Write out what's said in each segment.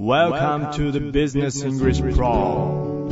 Welcome to the Business English Pro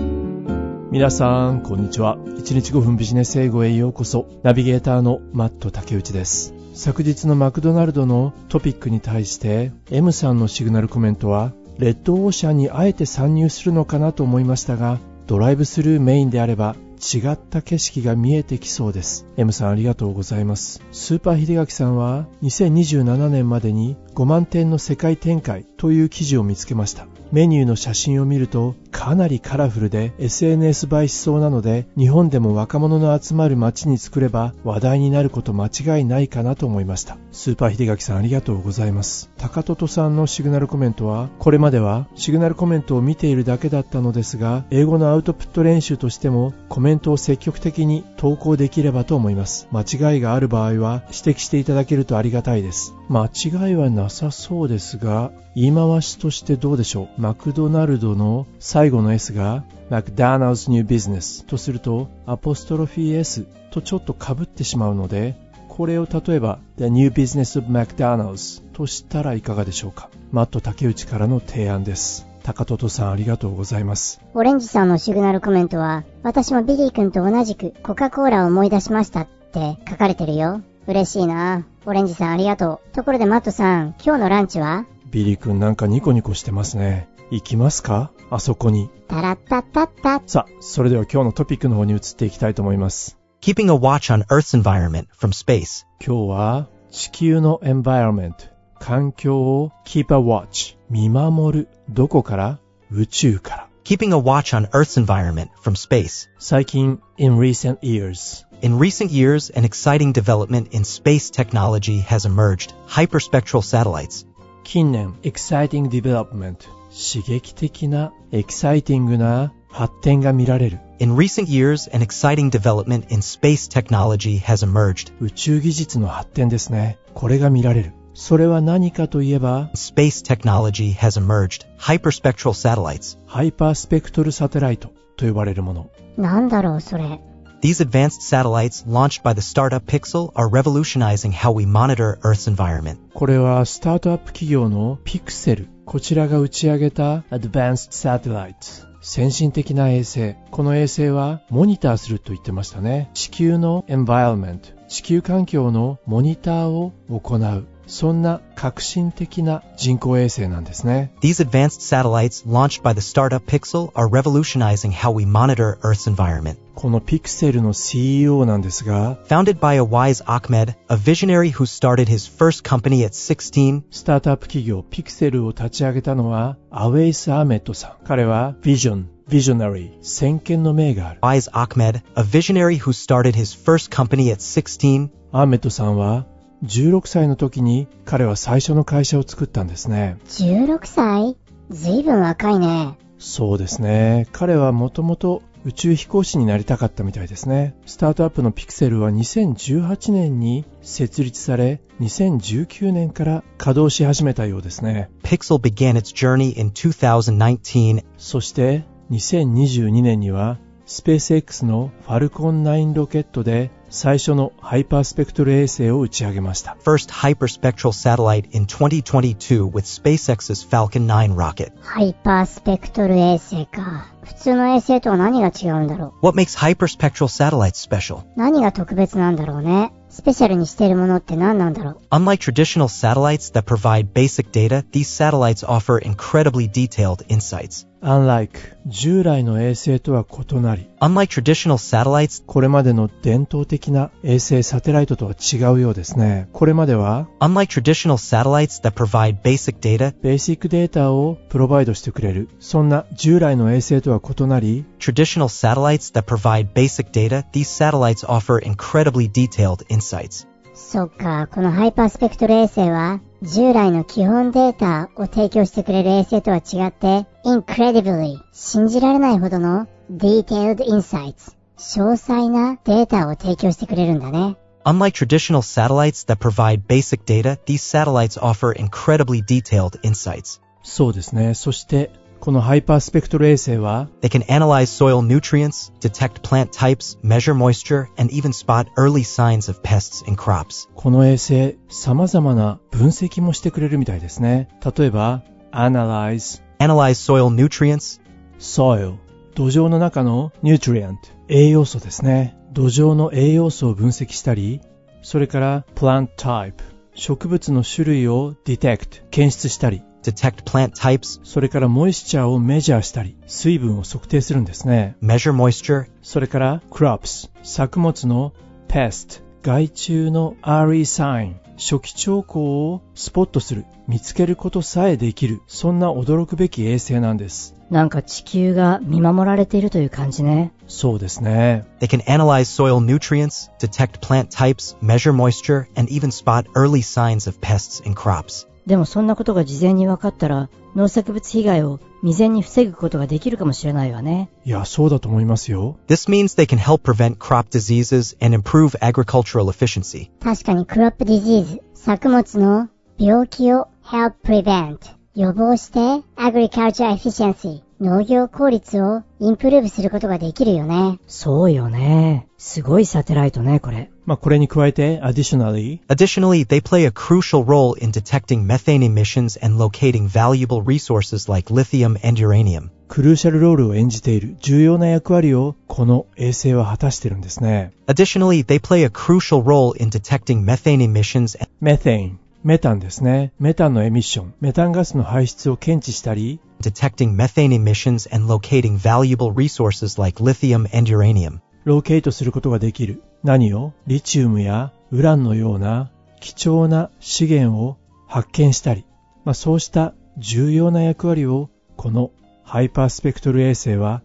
皆さん、こんにちは。1日5分ビジネス英語へようこそ。ナビゲーターのマット竹内です。昨日のマクドナルドのトピックに対して、M さんのシグナルコメントは、レッドオーシャンにあえて参入するのかなと思いましたが、ドライブスルーメインであれば、違った景色が見えてきそうです。M さんありがとうございます。スーパー秀垣さんは2027年までに5万点の世界展開という記事を見つけました。メニューの写真を見るとかなりカラフルで SNS 映えしそうなので日本でも若者の集まる街に作れば話題になること間違いないかなと思いました。スーパー秀垣さんありがとうございます。高トさんのシグナルコメントはこれまではシグナルコメントを見ているだけだったのですが英語のアウトプット練習としてもコメントを積極的に投稿できればと思います。間違いがある場合は指摘していただけるとありがたいです。間違いはなさそうですが言い回しとしてどうでしょうマクドナルドの最後の S が McDonald's New Business とするとアポストロフィー S とちょっと被ってしまうのでこれを例えば The New Business of McDonald's としたらいかがでしょうか？マット竹内からの提案です高トさんありがとうございますオレンジさんのシグナルコメントは、私もビリー君と同じくコカ・コーラを思い出しましたって書かれてるよ。嬉しいな。オレンジさんありがとう。ところでマットさん、今日のランチは？ビリー君なんかニコニコしてますね行きますかあそこにタラッタッタッタ。さあそれでは今日のトピックの方に移っていきたいと思います Keeping a watch on Earth's environment from space. 今日は地球のエンバイロメント環境を keep a watch 見守るどこから宇宙から Keeping a watch on Earth's environment from space. 最近 in recent years In recent years, an exciting development in space technology has emerged. Hyperspectral satellites. 近年 exciting development 刺激的なエキサイティングな発展が見られる In recent years, an exciting development in space technology has emerged. 宇宙技術の発展ですねこれが見られるそれは何かといえば Space technology has emerged. Hyperspectral satellites. ハイパースペクトルサテライトと呼ばれるものなんだろう、それ。These advanced satellites launched by the startup Pixel are revolutionizing how we monitor Earth's environment. これはスタートアップ企業のピクセルこちらが打ち上げた Advanced Satellite 先進的な衛星この衛星はモニターすると言ってましたね地球の Environment 地球環境のモニターを行うそんな革新的な人工衛星なんですね These advanced satellites launched by the startup Pixel are revolutionizing how we monitor Earth's environment. このピクセルの CEO なんですが Founded by a wise Ahmed, a visionary who started his first company at 16, スタートアップ企業ピクセルを立ち上げたのはアウェイス・アーメットさん彼はビジョンビジョナリー先見の明がある wise Ahmed, a visionary who started his first company at 16, アーメットさんは16歳の時に彼は最初の会社を作ったんですね。16歳ずいぶん若いね。そうですね。彼はもともと宇宙飛行士になりたかったみたいですね。スタートアップのピクセルは2018年に設立され、2019年から稼働し始めたようですね。Pixel began its journey in 2019. そして2022年にはスペース X のファルコン9ロケットで最初のハイパースペクトル衛星を打ち上げました。 First hyperspectral satellite in 2022 with SpaceX's Falcon 9 rocket. ハイパースペクトル衛星か。普通の衛星とは何が違うんだろ What makes hyperspectral satellites special? う。何が特別なんだろうね。スペシャルにしているものって何なんだろう。 Unlike traditional satellites that provide basic data, these satellites offer incredibly detailed insights. Unlike 従来の衛星とは異なり、Unlike traditional satellites, これまでの伝統的な衛星サテライトとは違うようですね。これまでは unlike traditional satellites that provide basic data, ベーシックデータをプロバイドしてくれる。そんな従来の衛星とは異なり、traditional satellites that provide basic data, these satellites offer incredibly detailed insights. そっか、このハイパースペクトル衛星は、従来の基本データを提供してくれる衛星とは違って、incredibly 信じられないほどの detailed insights 詳細なデータを提供してくれるんだね。Unlike traditional satellites that provide basic data, these satellites offer incredibly detailed insights. そうですね。そして、このハイパースペクトル衛星は They can analyze soil nutrients, detect plant types, measure moisture, and even spot early signs of pests in crops. この衛星様々な分析もしてくれるみたいですね例えば Analyze Analyze soil nutrients, soil 土壌の中の nutrient 栄養素ですね土壌の栄養素を分析したりそれから plant type 植物の種類を detect 検出したり detect plant types, それからモイスチャーをメジャーしたり水分を測定するんですね measure moisture, それから crops 作物の pest 害虫の early sign 初期兆候をスポットする見つけることさえできるそんな驚くべき衛星なんですなんか地球が見守られているという感じね。そうですね they can analyze soil nutrients, detect plant types, measure moisture, and even spot early signs of pests in crops. でもそんなことが事前に分かったら、農作物被害を未然に防ぐことができるかもしれないわね。いやそうだと思いますよ This means they can help prevent crop diseases and improve agricultural efficiency. 確かにクロップディジーズ、作物の病気を help prevent、予防して agriculture efficiency、農業効率をインプルーブすることができるよね。そうよね。すごいサテライトね、これ。まあこれに加えて additionally Additionally, they play a crucial role in detecting methane emissions and locating valuable resources like lithium and uranium. クルーシャルロールを演じている重要な役割をこの衛星は果たしてるんですね Additionally, they play a crucial role in detecting methane emissions and メタンメタンですねメタンのエミッションメタンガスの排出を検知したり detecting methane emissions and locating valuable resources like lithium and uranium. ローケイトすることができる何を？リチウムやウランのような貴重な資源を発見したり、まあ、そうした重要な役割をこのハイパースペクトル衛星は。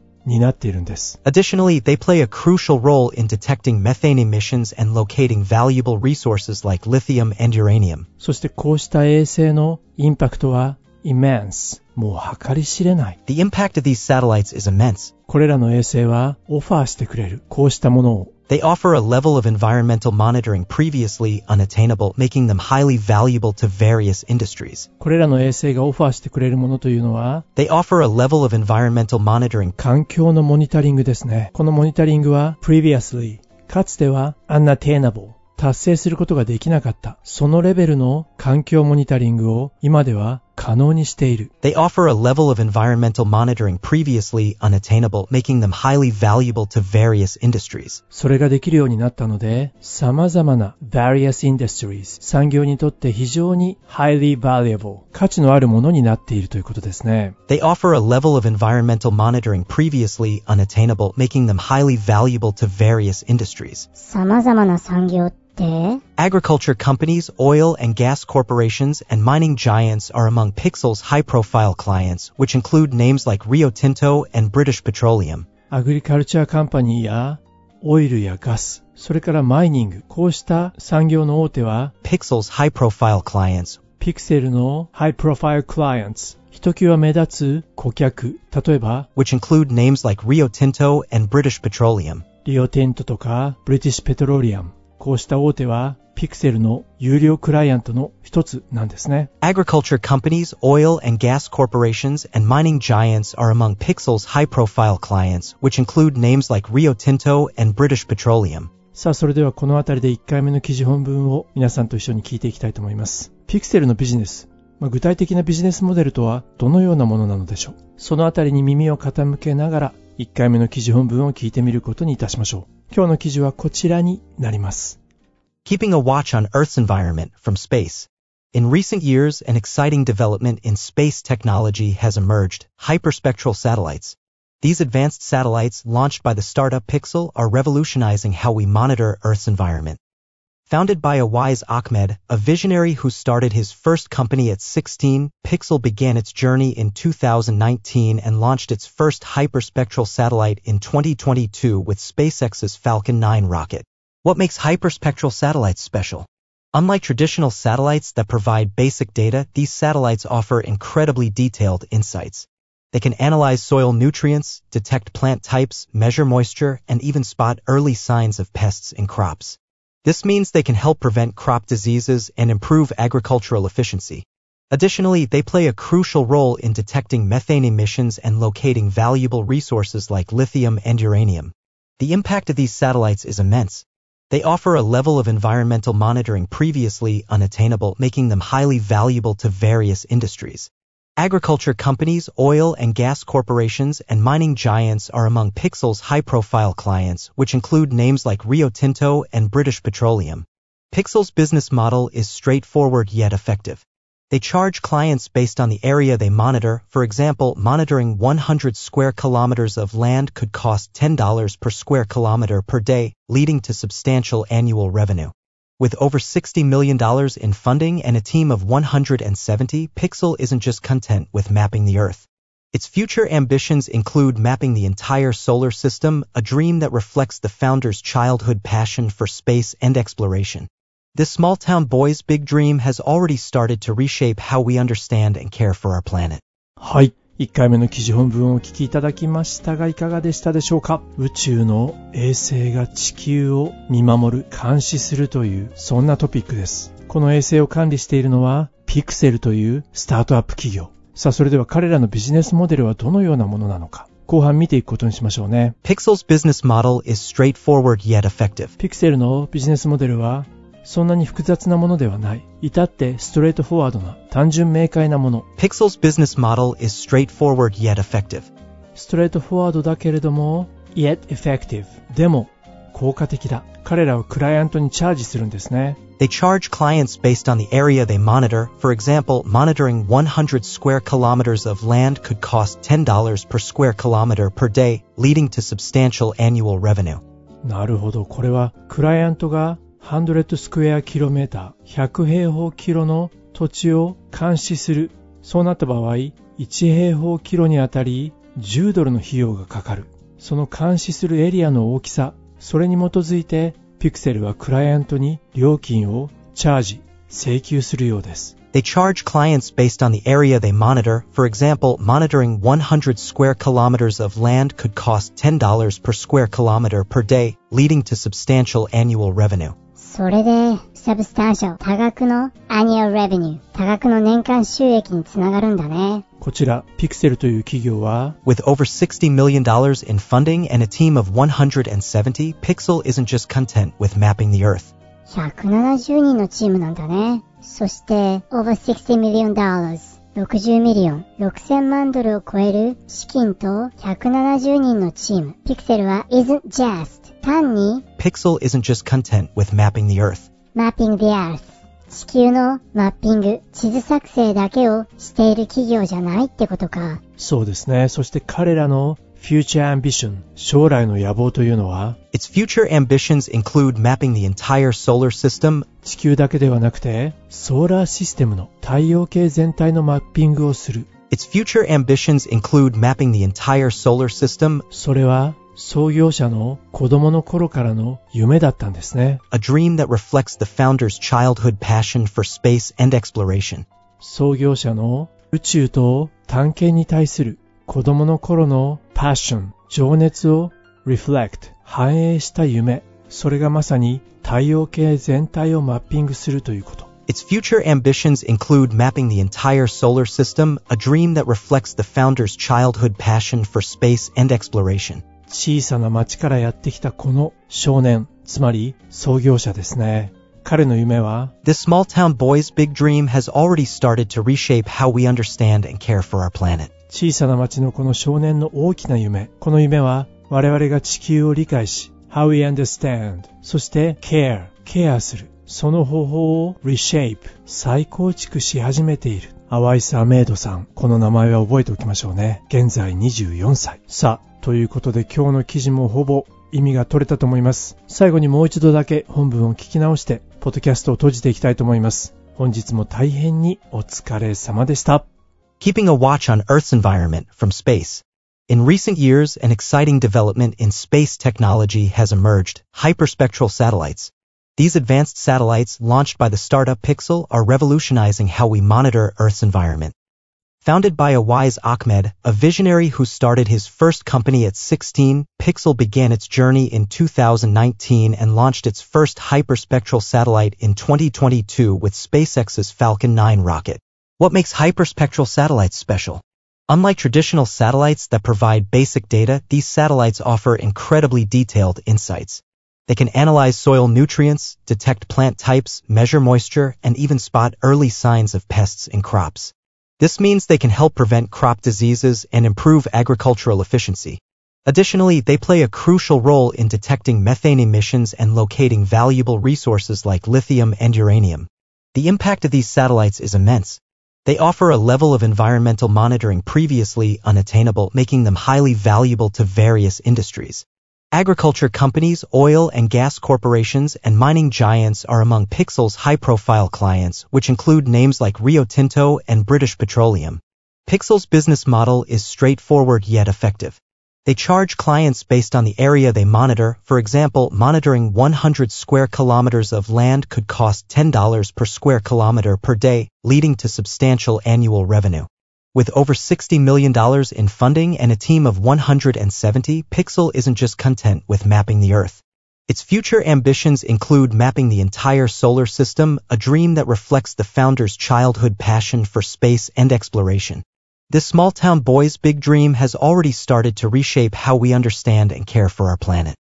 Additionally, they play a crucial role in detecting methane emissions and locating valuable resources like lithium and uranium. そしてこうした衛星のインパクトは immense。もう計り知れない。The impact of these satellites is immense. これらの衛星はオファーしてくれる。こうしたものを They offer a level of environmental monitoring previously unattainable, making them highly valuable to various industries. これらの衛星がオファーしてくれるものというのは They offer a level of environmental monitoring 環境のモニタリングですね。このモニタリングは previously かつては unattainable 達成することができなかった。そのレベルの環境モニタリングを今では可能にしている。 They offer a level of environmental monitoring previously unattainable, making them highly valuable to various industries. それができるようになったので、様々な various industries 産業にとって非常に highly valuable 価値のあるものになっているということですね。 They offer a level of environmental monitoring previously unattainable, making them highly valuable to various industries. 様々な産業って、 Agriculture companies, oil and gas corporations, and mining giants are among Pixel's high-profile clients, which include names like Rio Tinto and British Petroleum. アグリカルチャーカンパニーやオイルやガス、それからマイニング、こうした産業の大手は Pixel's high-profile clients ピクセルのハイプロファイルクライアンツ、ひときわ目立つ顧客、例えば which include names like Rio Tinto and British Petroleum. リオテントとかブリティッシュペトロリアム、 こうした大手はピクセルの有料クライアントの一つなんですね。Agriculture companies, oil and gas corporations, and mining giants are among Pixel's high-profile clients, which include names like Rio Tinto and British Petroleum. さあ、それではこの辺りで1回目の記事本文を皆さんと一緒に聞いていきたいと思います。ピクセルのビジネス。まあ具体的なビジネスモデルとはどのようなものなのでしょうそのあたりに耳を傾けながら1回目の記事本文を聞いてみることにいたしましょう。今日の記事はこちらになります。 Keeping a watch on Earth's environment from space. In recent years, an exciting development in space technology has emerged, hyperspectral satellites. These advanced satellites launched by the startup Pixel are revolutionizing how we monitor Earth's environment. Founded by a wise Ahmed, a visionary who started his first company at 16, Pixel began its journey in 2019 and launched its first hyperspectral satellite in 2022 with SpaceX's Falcon 9 rocket. What makes hyperspectral satellites special? Unlike traditional satellites that provide basic data, these satellites offer incredibly detailed insights. They can analyze soil nutrients, detect plant types, measure moisture, and even spot early signs of pests in crops. This means they can help prevent crop diseases and improve agricultural efficiency. Additionally, they play a crucial role in detecting methane emissions and locating valuable resources like lithium and uranium. The impact of these satellites is immense. They offer a level of environmental monitoring previously unattainable, making them highly valuable to various industries. Agriculture companies, oil and gas corporations, and mining giants are among Pixel's high-profile clients, which include names like Rio Tinto and British Petroleum. Pixel's business model is straightforward yet effective. They charge clients based on the area they monitor. For example, monitoring 100 square kilometers of land could cost $10 per square kilometer per day, leading to substantial annual revenue. With over $60 million in funding and a team of 170, Pixel isn't just content with mapping the Earth. Its future ambitions include mapping the entire solar system, a dream that reflects the founder's childhood passion for space and exploration. This small town boy's big dream has already started to reshape how we understand and care for our planet. はい。1回目の記事本文をお聞きいただきましたがいかがでしたでしょうか？宇宙の衛星が地球を見守る、監視するという、そんなトピックです。この衛星を管理しているのは、ピクセルというスタートアップ企業。さあ、それでは彼らのビジネスモデルはどのようなものなのか、後半見ていくことにしましょうね。Pixel's business model is straightforward yet effective. ピクセルのビジネスモデルは、そんなに複雑なものではない。至ってストレートフォワードな、単純明快なもの。Pixel's business model is straightforward yet effective. ストレートフォワードだけれども、yet effective。でも、効果的だ。彼らはクライアントにチャージするんですね。They charge clients based on the area they monitor. For example, monitoring 100 square kilometers of land could cost $10 per square kilometer per day, leading to substantial annual revenue. なるほど。これは、クライアントが100スクエアキロメーター、100平方キロの土地を監視する。そうなった場合、1平方キロにあたり10ドルの費用がかかる。その監視するエリアの大きさ、それに基づいて、ピクセルはクライアントに料金をチャージ、請求するようです。They charge clients based on the area they monitor. For example, monitoring 100 square kilometers of land could cost $10 per square kilometer per day, leading to substantial annual revenue. それで、 substantial、多額の annual revenue、多額の年間収益につながるんだね。こちら、ピクセルという企業は、With over $60 million in funding and a team of 170, Pixel isn't just content with mapping the Earth. 170人のチームなんだね。そして、over 60 million dollars。60 million、6000万ドルを超える資金と170人のチーム。ピクセルは isn't just 単に Pixel isn't just content with mapping the Earth. mapping the earth 地球のマッピング、地図作成だけをしている企業じゃないってことか。そうですね。そして彼らの future ambition、将来の野望というのは、Its future ambitions include mapping the entire solar system, 地球だけではなくて、ソーラーシステムの太陽系全体のマッピングをする。Its future ambitions include mapping the entire solar system, それは創業者の子供の頃からの夢だったんですね。a dream that reflects the founder's childhood passion for space and exploration. 創業者の宇宙と探検に対する子供の頃のパッション、情熱を reflect、反映した夢。それがまさに太陽系全体をマッピングするということ。Its future ambitions include mapping the entire solar system, a dream that reflects the founder's childhood passion for space and exploration. 小さな町からやってきたこの少年、つまり創業者ですね。彼の夢は This small town boy's big dream has already started to reshape how we understand and care for our planet. 小さな町のこの少年の大きな夢。この夢は我々が地球を理解し、how we understand、そして care、ケアする。その方法を reshape、再構築し始めている。アワイス・アメイドさん。この名前は覚えておきましょうね。現在24歳。さあ、ということで今日の記事もほぼ意味が取れたと思います。最後にもう一度だけ本文を聞き直して、ポッドキャストを閉じていきたいと思います。本日も大変にお疲れ様でした。Keeping a watch on Earth's environment from space. In recent years, an exciting development in space technology has emerged, hyperspectral satellites. These advanced satellites, launched by the startup Pixel, are revolutionizing how we monitor Earth's environment. Founded by a wise Ahmed, a visionary who started his first company at 16, Pixel began its journey in 2019 and launched its first hyperspectral satellite in 2022 with SpaceX's Falcon 9 rocket. What makes hyperspectral satellites special? Unlike traditional satellites that provide basic data, these satellites offer incredibly detailed insights. They can analyze soil nutrients, detect plant types, measure moisture, and even spot early signs of pests in crops. This means they can help prevent crop diseases and improve agricultural efficiency. Additionally, they play a crucial role in detecting methane emissions and locating valuable resources like lithium and uranium. The impact of these satellites is immense. They offer a level of environmental monitoring previously unattainable, making them highly valuable to various industries. Agriculture companies, oil and gas corporations, and mining giants are among Pixel's high-profile clients, which include names like Rio Tinto and British Petroleum. Pixel's business model is straightforward yet effective. They charge clients based on the area they monitor. For example, monitoring 100 square kilometers of land could cost $10 per square kilometer per day, leading to substantial annual revenue. With over $60 million in funding and a team of 170, Pixel isn't just content with mapping the Earth. Its future ambitions include mapping the entire solar system, a dream that reflects the founder's childhood passion for space and exploration. This small town boy's big dream has already started to reshape how we understand and care for our planet.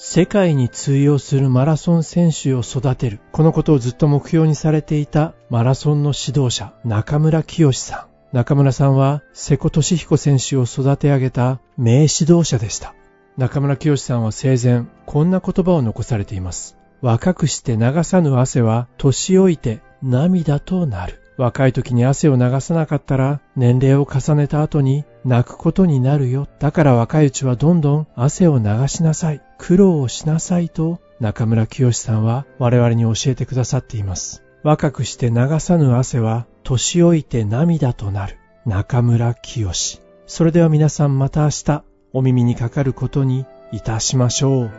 世界に通用するマラソン選手を育てる。このことをずっと目標にされていたマラソンの指導者、中村清さん。中村さんは瀬古利彦選手を育て上げた名指導者でした。中村清さんは生前、こんな言葉を残されています。若くして流さぬ汗は年老いて涙となる。若い時に汗を流さなかったら年齢を重ねた後に泣くことになるよ。だから若いうちはどんどん汗を流しなさい。苦労をしなさいと中村清さんは我々に教えてくださっています。若くして流さぬ汗は年老いて涙となる中村清。それでは皆さんまた明日お耳にかかることにいたしましょう。